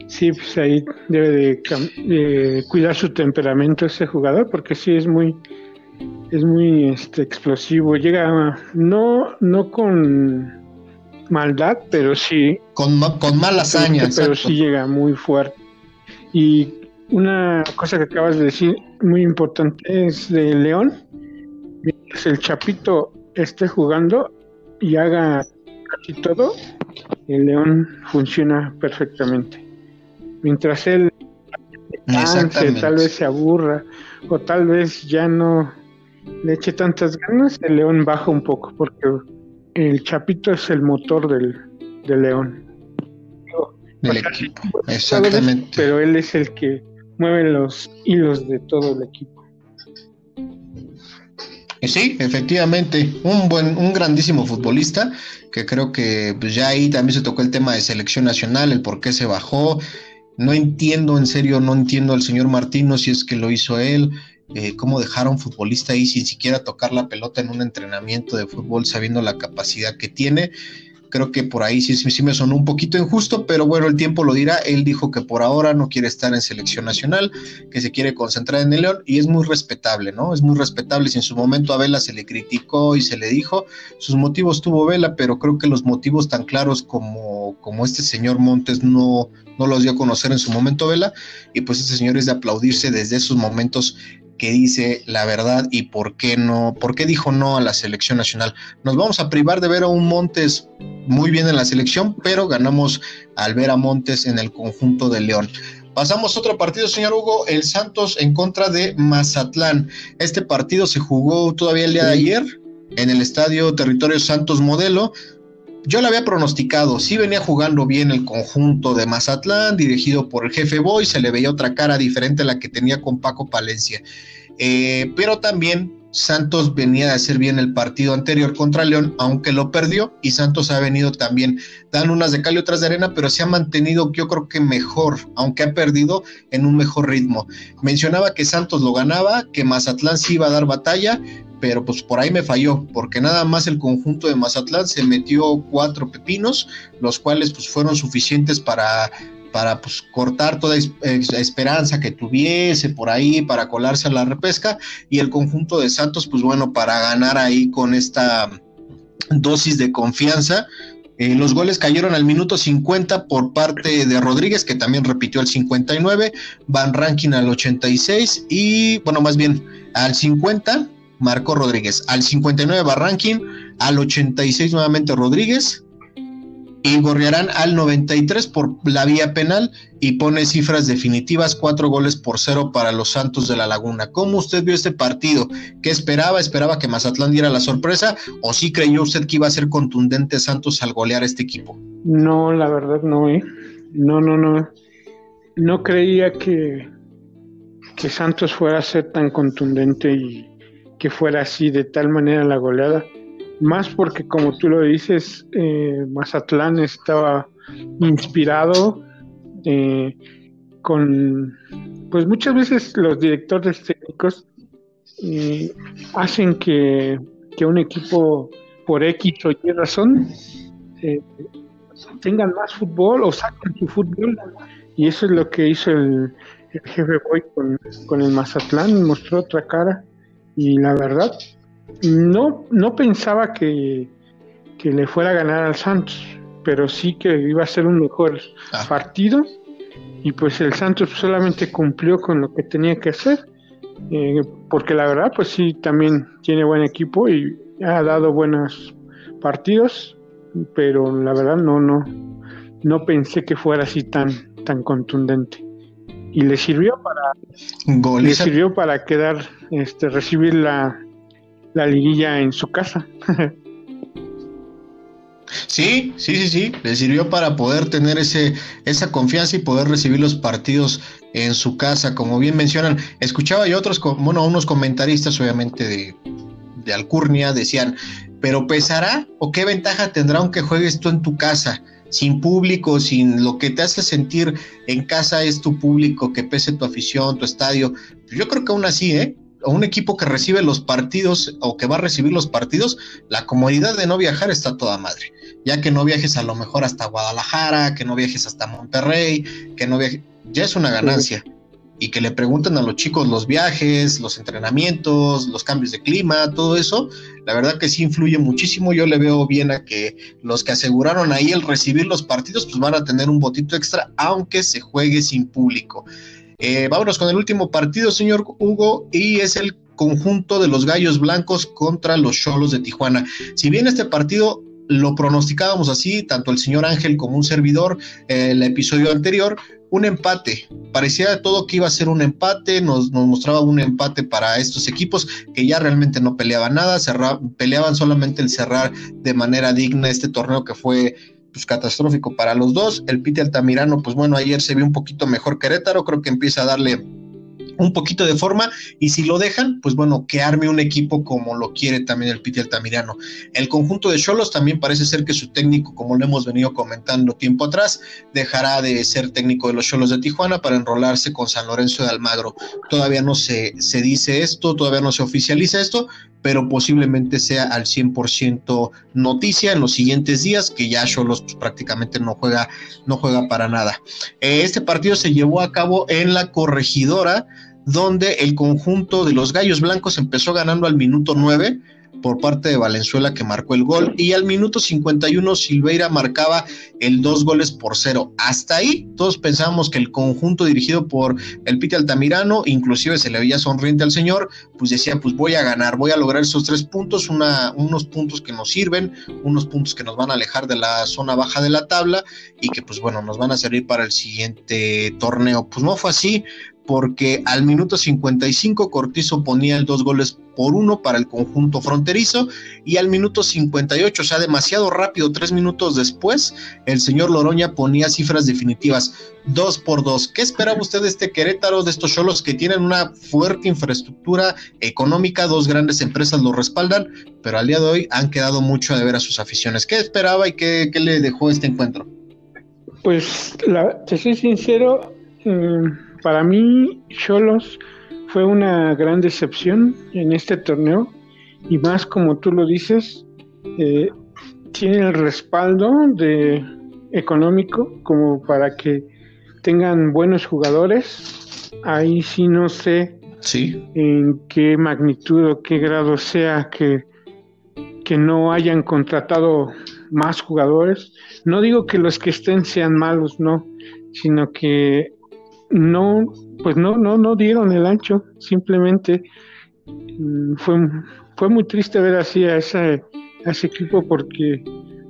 Sí, pues ahí debe de, cuidar su temperamento ese jugador, porque sí es muy, es muy este, explosivo. Llega no, no con maldad, pero sí. Con, con mala hazaña. Pero sí llega muy fuerte. Y una cosa que acabas de decir, muy importante, es de León. Mientras el Chapito esté jugando y haga casi todo, el León funciona perfectamente mientras él tal vez se aburra o tal vez ya no le eche tantas ganas, el león baja un poco porque el chapito es el motor del, león. Del equipo, exactamente. Pero él es el que mueve los hilos de todo el equipo. Sí, efectivamente, un buen, un grandísimo futbolista, que creo que pues ya ahí también se tocó el tema de selección nacional, el por qué se bajó, no entiendo, en serio, no entiendo al señor Martino si es que lo hizo él, eh, cómo dejar un futbolista ahí sin siquiera tocar la pelota en un entrenamiento de fútbol sabiendo la capacidad que tiene. Creo que por ahí sí, sí me sonó un poquito injusto, pero bueno, el tiempo lo dirá. Él dijo que por ahora no quiere estar en selección nacional, que se quiere concentrar en el León y es muy respetable, ¿no? Es muy respetable. Si en su momento a Vela se le criticó y se le dijo, sus motivos tuvo Vela, pero creo que los motivos tan claros como, como este señor Montes no, no los dio a conocer en su momento Vela y pues este señor es de aplaudirse desde esos momentos que dice la verdad y por qué no, por qué dijo no a la selección nacional. Nos vamos a privar de ver a un Montes muy bien en la selección, pero ganamos al ver a Montes en el conjunto de León. Pasamos a otro partido, señor Hugo, el Santos en contra de Mazatlán. Este partido se jugó todavía el día de ayer en el estadio Territorio Santos Modelo. Yo lo había pronosticado, sí venía jugando bien el conjunto de Mazatlán, dirigido por el jefe Boy, se le veía otra cara diferente a la que tenía con Paco Palencia. Eh, pero también Santos venía de hacer bien el partido anterior contra León, aunque lo perdió, y Santos ha venido también dando unas de cal y otras de arena, pero se ha mantenido, yo creo que mejor, aunque ha perdido en un mejor ritmo. Mencionaba que Santos lo ganaba, que Mazatlán sí iba a dar batalla, pero pues por ahí me falló, porque nada más el conjunto de Mazatlán se metió cuatro pepinos, los cuales pues fueron suficientes para para pues, cortar toda esperanza que tuviese por ahí, para colarse a la repesca, y el conjunto de Santos, pues bueno, para ganar ahí con esta dosis de confianza. Eh, los goles cayeron al minuto 50 por parte de Rodríguez, que también repitió el 59, Van Ranking al 86 y, bueno, más bien al 50 marcó Rodríguez, al 59 Van Ranking, al 86 nuevamente Rodríguez, y Gorriarán al 93 por la vía penal y pone cifras definitivas, cuatro goles por cero para los Santos de la Laguna. ¿Cómo usted vio este partido? ¿Qué esperaba? ¿Esperaba que Mazatlán diera la sorpresa? ¿O sí creyó usted que iba a ser contundente Santos al golear este equipo? No, la verdad no, ¿eh? No, no, no. No creía que, que Santos fuera a ser tan contundente y que fuera así de tal manera la goleada más porque como tú lo dices, eh, Mazatlán estaba inspirado eh, con, pues muchas veces los directores técnicos eh, hacen que, un equipo por X o Y razón tengan más fútbol o saquen su fútbol. Y eso es lo que hizo el, jefe Boy con, con el Mazatlán, mostró otra cara. Y la verdad no, no pensaba que, le fuera a ganar al Santos, pero sí que iba a ser un mejor ah. partido y pues el Santos solamente cumplió con lo que tenía que hacer, eh, porque la verdad pues sí también tiene buen equipo y ha dado buenos partidos, pero la verdad no, no, no pensé que fuera así tan, tan contundente. Y le sirvió para, le sirvió para quedar, este, recibir la, la liguilla en su casa. Sí, sí, sí, sí, le sirvió para poder tener ese, esa confianza y poder recibir los partidos en su casa, como bien mencionan. Escuchaba yo otros, bueno, unos comentaristas, obviamente, de, de Alcurnia, decían, pero pesará o qué ventaja tendrá aunque juegues tú en tu casa, sin público, sin lo que te hace sentir en casa es tu público, que pese tu afición, tu estadio. Yo creo que aún así, ¿eh? Un equipo que recibe los partidos o que va a recibir los partidos, la comodidad de no viajar está toda madre. Ya que no viajes a lo mejor hasta Guadalajara, que no viajes hasta Monterrey, que no viajes, ya es una ganancia. Y que le pregunten a los chicos los viajes, los entrenamientos, los cambios de clima, todo eso, la verdad que sí influye muchísimo. Yo le veo bien a que los que aseguraron ahí el recibir los partidos, pues van a tener un botito extra, aunque se juegue sin público. Eh, vámonos con el último partido, señor Hugo, y es el conjunto de los Gallos Blancos contra los Cholos de Tijuana. Si bien este partido lo pronosticábamos así, tanto el señor Ángel como un servidor, eh, el episodio anterior, un empate. Parecía todo que iba a ser un empate, nos, mostraba un empate para estos equipos que ya realmente no peleaban nada, peleaban solamente el cerrar de manera digna este torneo que fue pues catastrófico para los dos. El Pite Altamirano, pues bueno, ayer se vio un poquito mejor Querétaro, creo que empieza a darle un poquito de forma y si lo dejan, pues bueno, que arme un equipo como lo quiere también el Piti Altamirano. El conjunto de Cholos también parece ser que su técnico, como lo hemos venido comentando tiempo atrás, dejará de ser técnico de los Cholos de Tijuana para enrolarse con San Lorenzo de Almagro. Todavía no se, se dice esto, todavía no se oficializa esto, pero posiblemente sea al 100% noticia en los siguientes días, que ya Cholos pues, prácticamente no juega, no juega para nada. Eh, este partido se llevó a cabo en la corregidora, donde el conjunto de los Gallos Blancos empezó ganando al minuto 9, por parte de Valenzuela que marcó el gol y al minuto 51 Silveira marcaba el dos goles por cero. Hasta ahí todos pensábamos que el conjunto dirigido por el Pite Altamirano, inclusive se le veía sonriente al señor, pues decía, pues voy a ganar, voy a lograr esos tres puntos, una, unos puntos que nos sirven, unos puntos que nos van a alejar de la zona baja de la tabla y que pues bueno, nos van a servir para el siguiente torneo. Pues no fue así, porque al minuto 55 Cortizo ponía el dos goles por uno para el conjunto fronterizo y al minuto 58, o sea, demasiado rápido, tres minutos después, el señor Loroña ponía cifras definitivas, dos por dos. ¿Qué esperaba usted de este Querétaro, de estos cholos que tienen una fuerte infraestructura económica, dos grandes empresas lo respaldan, pero al día de hoy han quedado mucho de ver a sus aficiones? ¿Qué esperaba y qué, le dejó este encuentro? Pues, la, te soy sincero, mm, para mí, Cholos fue una gran decepción en este torneo y más como tú lo dices, eh, tiene el respaldo de económico como para que tengan buenos jugadores. Ahí sí no sé sí. en qué magnitud o qué grado sea que, que no hayan contratado más jugadores. No digo que los que estén sean malos, no, sino que no, pues no, no, no dieron el ancho, simplemente mm, fue, fue muy triste ver así a ese, ese equipo porque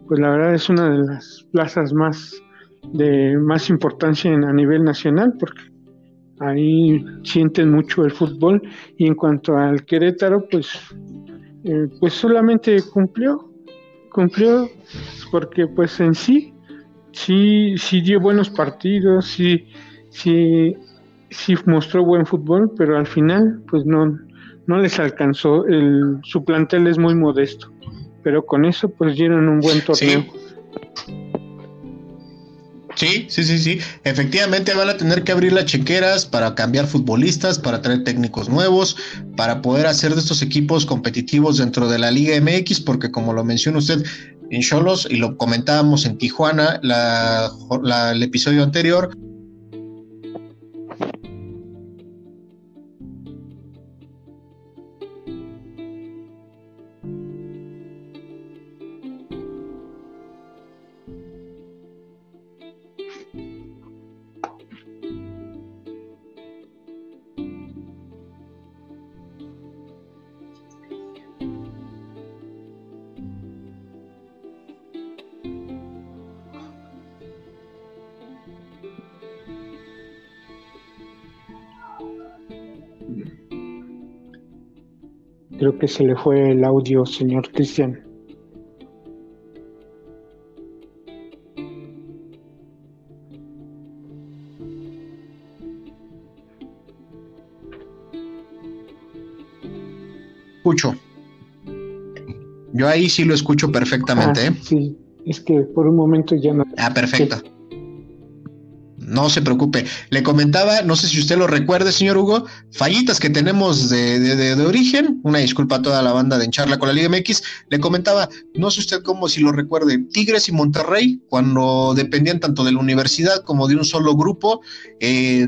pues la verdad es una de las plazas más de más importancia a nivel nacional porque ahí sienten mucho el fútbol y en cuanto al Querétaro pues eh, pues solamente cumplió cumplió porque pues en sí sí sí dio buenos partidos sí sí, sí mostró buen fútbol, pero al final pues no, no les alcanzó. El, su plantel es muy modesto, pero con eso pues dieron un buen torneo. Sí. Sí, sí, sí, Efectivamente van a tener que abrir las chequeras para cambiar futbolistas, para traer técnicos nuevos, para poder hacer de estos equipos competitivos dentro de la Liga MX, porque como lo menciona usted en Cholos y lo comentábamos en Tijuana el episodio anterior, que se le fue el audio, señor Cristian. Escucho. Yo ahí sí lo escucho perfectamente. Ah, ¿eh? Sí, es que por un momento ya no. Ah, perfecto. No se preocupe. Le comentaba, no sé si usted lo recuerde, señor Hugo, fallitas que tenemos de, de, origen. Una disculpa a toda la banda de Encharla con la Liga MX. Le comentaba, no sé usted cómo si lo recuerde, Tigres y Monterrey, cuando dependían tanto de la universidad como de un solo grupo, eh,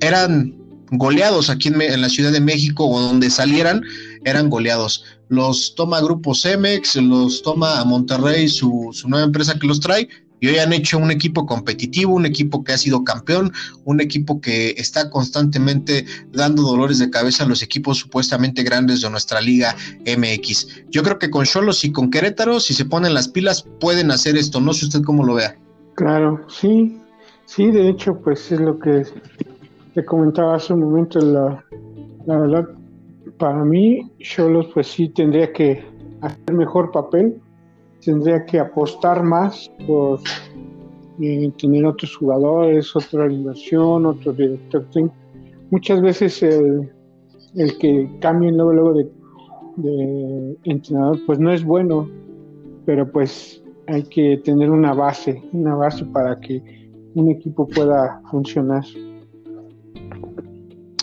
eran goleados aquí en, la Ciudad de México o donde salieran, eran goleados. Los toma Grupo Cemex, los toma a Monterrey, su, su nueva empresa que los trae, y hoy han hecho un equipo competitivo, un equipo que ha sido campeón, un equipo que está constantemente dando dolores de cabeza a los equipos supuestamente grandes de nuestra liga MX. Yo creo que con Cholos y con Querétaro, si se ponen las pilas, pueden hacer esto. No sé usted cómo lo vea. Claro, sí, sí, de hecho, pues es lo que te comentaba hace un momento. La, la verdad, para mí, Cholos, pues sí tendría que hacer mejor papel tendría que apostar más por eh, tener otros jugadores, otra inversión, otro director Muchas veces el, el que cambien luego, luego de, de, entrenador, pues no es bueno, pero pues hay que tener una base, una base para que un equipo pueda funcionar.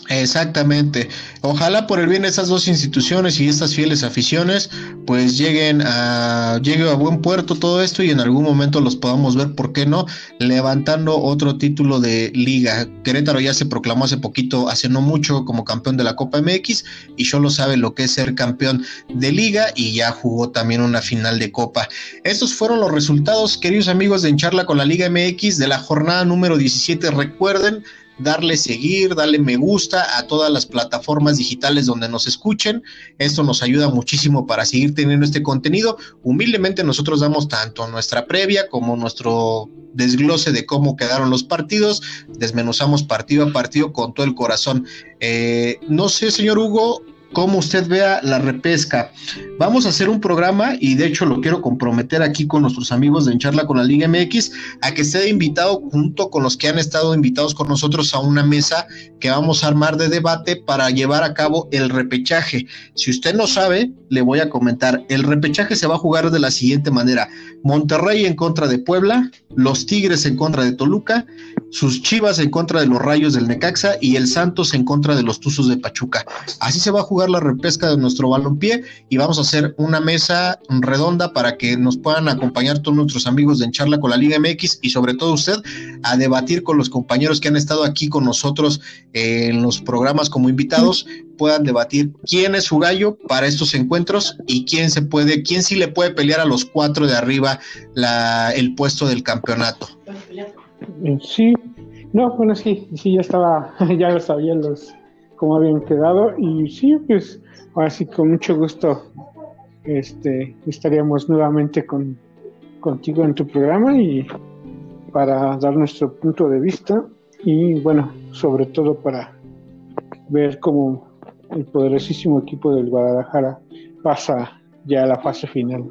Exactamente. Ojalá por el bien de estas dos instituciones y estas fieles aficiones, pues lleguen a llegue a buen puerto todo esto y en algún momento los podamos ver, ¿por qué no? Levantando otro título de liga. Querétaro ya se proclamó hace poquito, hace no mucho, como campeón de la Copa MX y solo sabe lo que es ser campeón de liga y ya jugó también una final de Copa. Estos fueron los resultados, queridos amigos de Encharla con la Liga MX de la jornada número 17. Recuerden darle seguir, darle me gusta a todas las plataformas digitales donde nos escuchen. Esto nos ayuda muchísimo para seguir teniendo este contenido. Humildemente nosotros damos tanto nuestra previa como nuestro desglose de cómo quedaron los partidos. Desmenuzamos partido a partido con todo el corazón. Eh, no sé, señor Hugo, cómo usted vea la repesca. Vamos a hacer un programa y de hecho lo quiero comprometer aquí con nuestros amigos de Encharla con la Liga MX a que esté invitado junto con los que han estado invitados con nosotros a una mesa que vamos a armar de debate para llevar a cabo el repechaje. Si usted no sabe, le voy a comentar. El repechaje se va a jugar de la siguiente manera. Monterrey en contra de Puebla, los Tigres en contra de Toluca, sus Chivas en contra de los Rayos del Necaxa y el Santos en contra de los Tuzos de Pachuca. Así se va a jugar la repesca de nuestro balompié y vamos a hacer una mesa redonda para que nos puedan acompañar todos nuestros amigos de En Charla con la Liga MX y sobre todo usted a debatir con los compañeros que han estado aquí con nosotros en los programas como invitados, puedan debatir quién es su gallo para estos encuentros y quién se puede, quién sí le puede pelear a los cuatro de arriba el puesto del campeonato. Sí, no, bueno, sí, sí, ya estaba, [laughs] ya lo sabían los, cómo habían quedado y sí, pues ahora sí con mucho gusto este, estaríamos nuevamente con, contigo en tu programa y para dar nuestro punto de vista y bueno, sobre todo para ver cómo el poderosísimo equipo del Guadalajara pasa ya a la fase final.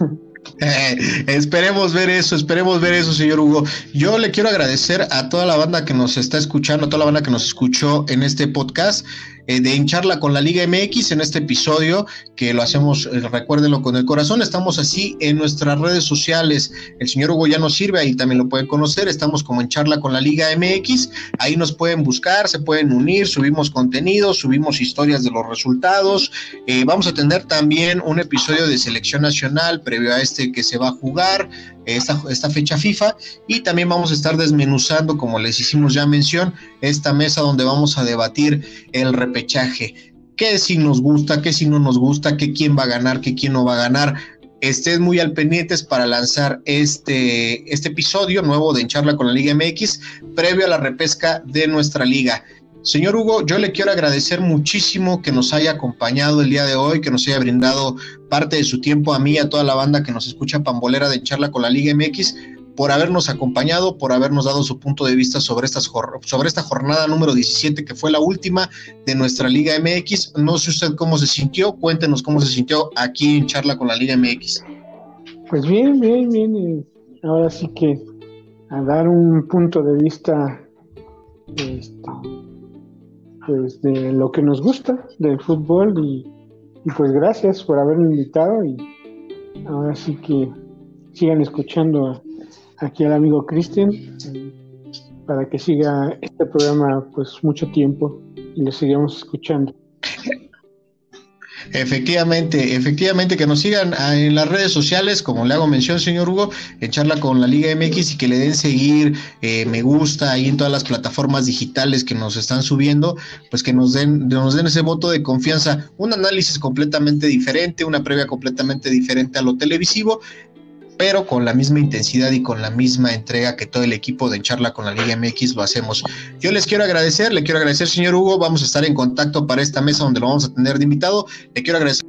[laughs] [laughs] esperemos ver eso, esperemos ver eso, señor Hugo. Yo le quiero agradecer a toda la banda que nos está escuchando, a toda la banda que nos escuchó en este podcast. Eh, de hincharla con la Liga MX en este episodio, que lo hacemos, eh, recuérdenlo con el corazón. Estamos así en nuestras redes sociales. El señor Hugo ya nos sirve, ahí también lo pueden conocer. Estamos como en charla con la Liga MX. Ahí nos pueden buscar, se pueden unir, subimos contenido, subimos historias de los resultados. Eh, vamos a tener también un episodio de selección nacional previo a este que se va a jugar esta, esta fecha FIFA y también vamos a estar desmenuzando, como les hicimos ya mención, esta mesa donde vamos a debatir el repechaje. ¿Qué si nos gusta, qué si no nos gusta, qué quién va a ganar, qué quién no va a ganar? Estén muy al pendientes para lanzar este, este episodio nuevo de Encharla con la Liga MX previo a la repesca de nuestra liga. Señor Hugo, yo le quiero agradecer muchísimo que nos haya acompañado el día de hoy, que nos haya brindado parte de su tiempo a mí y a toda la banda que nos escucha pambolera de charla con la Liga MX, por habernos acompañado, por habernos dado su punto de vista sobre, estas, sobre esta jornada número 17, que fue la última de nuestra Liga MX. No sé usted cómo se sintió, cuéntenos cómo se sintió aquí en charla con la Liga MX. Pues bien, bien, bien. Ahora sí que a dar un punto de vista este, pues de lo que nos gusta del fútbol y, pues gracias por haberme invitado y ahora sí que sigan escuchando aquí al amigo Cristian para que siga este programa pues mucho tiempo y lo sigamos escuchando. Efectivamente, efectivamente, que nos sigan en las redes sociales, como le hago mención, señor Hugo, en charla con la Liga MX y que le den seguir, eh, me gusta ahí en todas las plataformas digitales que nos están subiendo, pues que nos den, nos den ese voto de confianza, un análisis completamente diferente, una previa completamente diferente a lo televisivo, pero con la misma intensidad y con la misma entrega que todo el equipo de Charla con la Liga MX lo hacemos. Yo les quiero agradecer, le quiero agradecer, señor Hugo, vamos a estar en contacto para esta mesa donde lo vamos a tener de invitado. Le quiero agradecer.